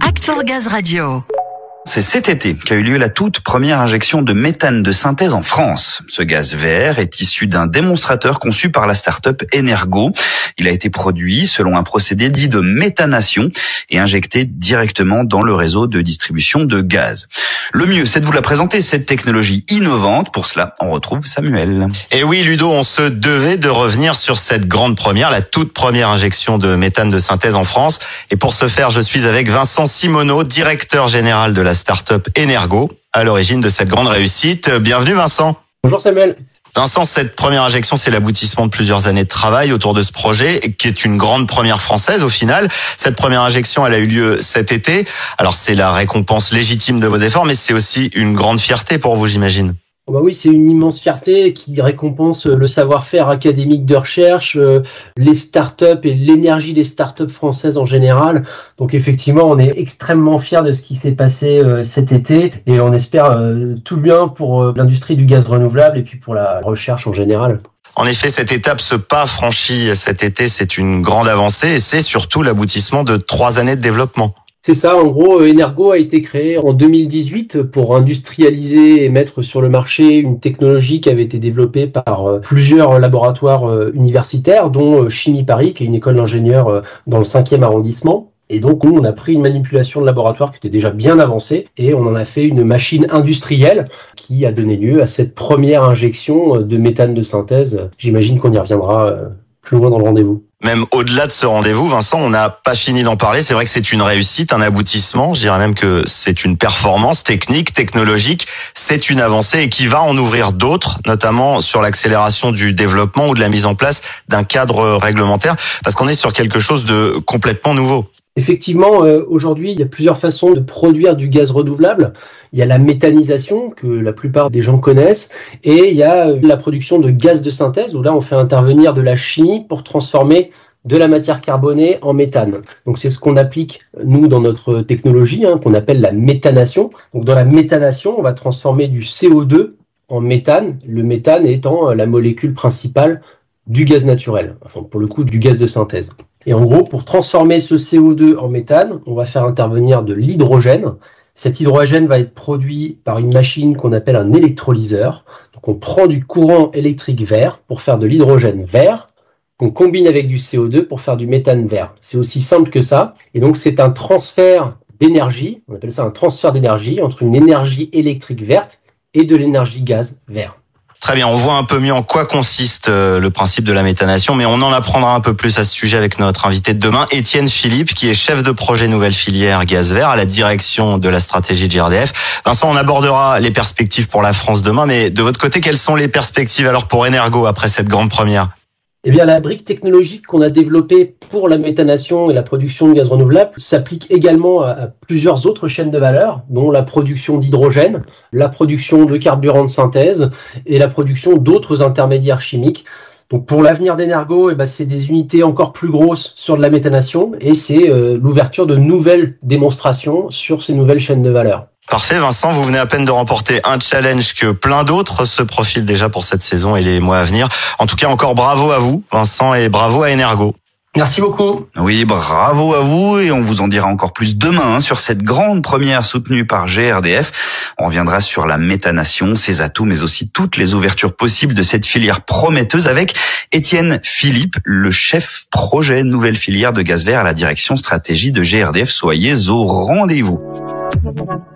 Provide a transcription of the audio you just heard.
Act for Gaz Radio. C'est cet été qu'a eu lieu la toute première injection de méthane de synthèse en France. Ce gaz vert est issu d'un démonstrateur conçu par la start-up Energo. Il a été produit selon un procédé dit de méthanation et injecté directement dans le réseau de distribution de gaz. Le mieux, c'est de vous la présenter, cette technologie innovante. Pour cela, on retrouve Samuel. Et oui, Ludo, on se devait de revenir sur cette grande première, la toute première injection de méthane de synthèse en France. Et pour ce faire, je suis avec Vincent Simoneau, directeur général de la start-up Energo, à l'origine de cette grande réussite. Bienvenue Vincent. Bonjour Samuel. Vincent, cette première injection, c'est l'aboutissement de plusieurs années de travail autour de ce projet, qui est une grande première française au final. Cette première injection, elle a eu lieu cet été. Alors c'est la récompense légitime de vos efforts, mais c'est aussi une grande fierté pour vous, j'imagine. Oh bah oui, c'est une immense fierté qui récompense le savoir-faire académique de recherche, euh, les startups et l'énergie des startups françaises en général. Donc effectivement, on est extrêmement fiers de ce qui s'est passé euh, cet été et on espère euh, tout bien pour l'industrie du gaz renouvelable et puis pour la recherche en général. En effet, cette étape, ce pas franchi cet été, c'est une grande avancée et c'est surtout l'aboutissement de trois années de développement. C'est ça, en gros, Energo a été créé en 2018 pour industrialiser et mettre sur le marché une technologie qui avait été développée par euh, plusieurs laboratoires euh, universitaires, dont euh, Chimie Paris, qui est une école d'ingénieurs dans le 5e arrondissement. Et donc, nous, on a pris une manipulation de laboratoire qui était déjà bien avancée et on en a fait une machine industrielle qui a donné lieu à cette première injection de méthane de synthèse. J'imagine qu'on y reviendra Même au-delà de ce rendez-vous, Vincent, on n'a pas fini d'en parler. C'est vrai que c'est une réussite, un aboutissement. Je dirais même que c'est une performance technique, technologique. C'est une avancée et qui va en ouvrir d'autres, notamment sur l'accélération du développement ou de la mise en place d'un cadre réglementaire, parce qu'on est sur quelque chose de complètement nouveau. Effectivement, euh, aujourd'hui, il y a plusieurs façons de produire du gaz renouvelable. Il y a la méthanisation que la plupart des gens connaissent et il y a euh, la production de gaz de synthèse où là on fait intervenir de la chimie pour transformer de la matière carbonée en méthane. Donc c'est ce qu'on applique nous dans notre technologie hein, qu'on appelle la méthanation. Donc dans la méthanation, on va transformer du CO2 en méthane, le méthane étant euh, la molécule principale du gaz naturel, enfin pour le coup du gaz de synthèse. Et en gros, pour transformer ce CO2 en méthane, on va faire intervenir de l'hydrogène. Cet hydrogène va être produit par une machine qu'on appelle un électrolyseur. Donc on prend du courant électrique vert pour faire de l'hydrogène vert, qu'on combine avec du CO2 pour faire du méthane vert. C'est aussi simple que ça. Et donc c'est un transfert d'énergie, on appelle ça un transfert d'énergie entre une énergie électrique verte et de l'énergie gaz vert. Très bien, on voit un peu mieux en quoi consiste euh, le principe de la méthanation, mais on en apprendra un peu plus à ce sujet avec notre invité de demain, Étienne Philippe, qui est chef de projet nouvelle filière gaz vert à la direction de la stratégie de GRDF. Vincent, on abordera les perspectives pour la France demain, mais de votre côté, quelles sont les perspectives alors pour Energo après cette grande première? Eh bien, la brique technologique qu'on a développée pour la méthanation et la production de gaz renouvelable s'applique également à, plusieurs autres chaînes de valeur, dont la production d'hydrogène, la production de carburant de synthèse et la production d'autres intermédiaires chimiques. Donc pour l'avenir d'Energo, eh ben, c'est des unités encore plus grosses sur de la méthanation et c'est euh, l'ouverture de nouvelles démonstrations sur ces nouvelles chaînes de valeur. Parfait, Vincent, vous venez à peine de remporter un challenge que plein d'autres se profilent déjà pour cette saison et les mois à venir. En tout cas, encore bravo à vous, Vincent, et bravo à Energo. Merci beaucoup. Oui, bravo à vous et on vous en dira encore plus demain hein, sur cette grande première soutenue par GRDF. On reviendra sur la méthanation, ses atouts, mais aussi toutes les ouvertures possibles de cette filière prometteuse avec Étienne Philippe, le chef projet nouvelle filière de gaz vert à la direction stratégie de GRDF. Soyez au rendez-vous. Thank you.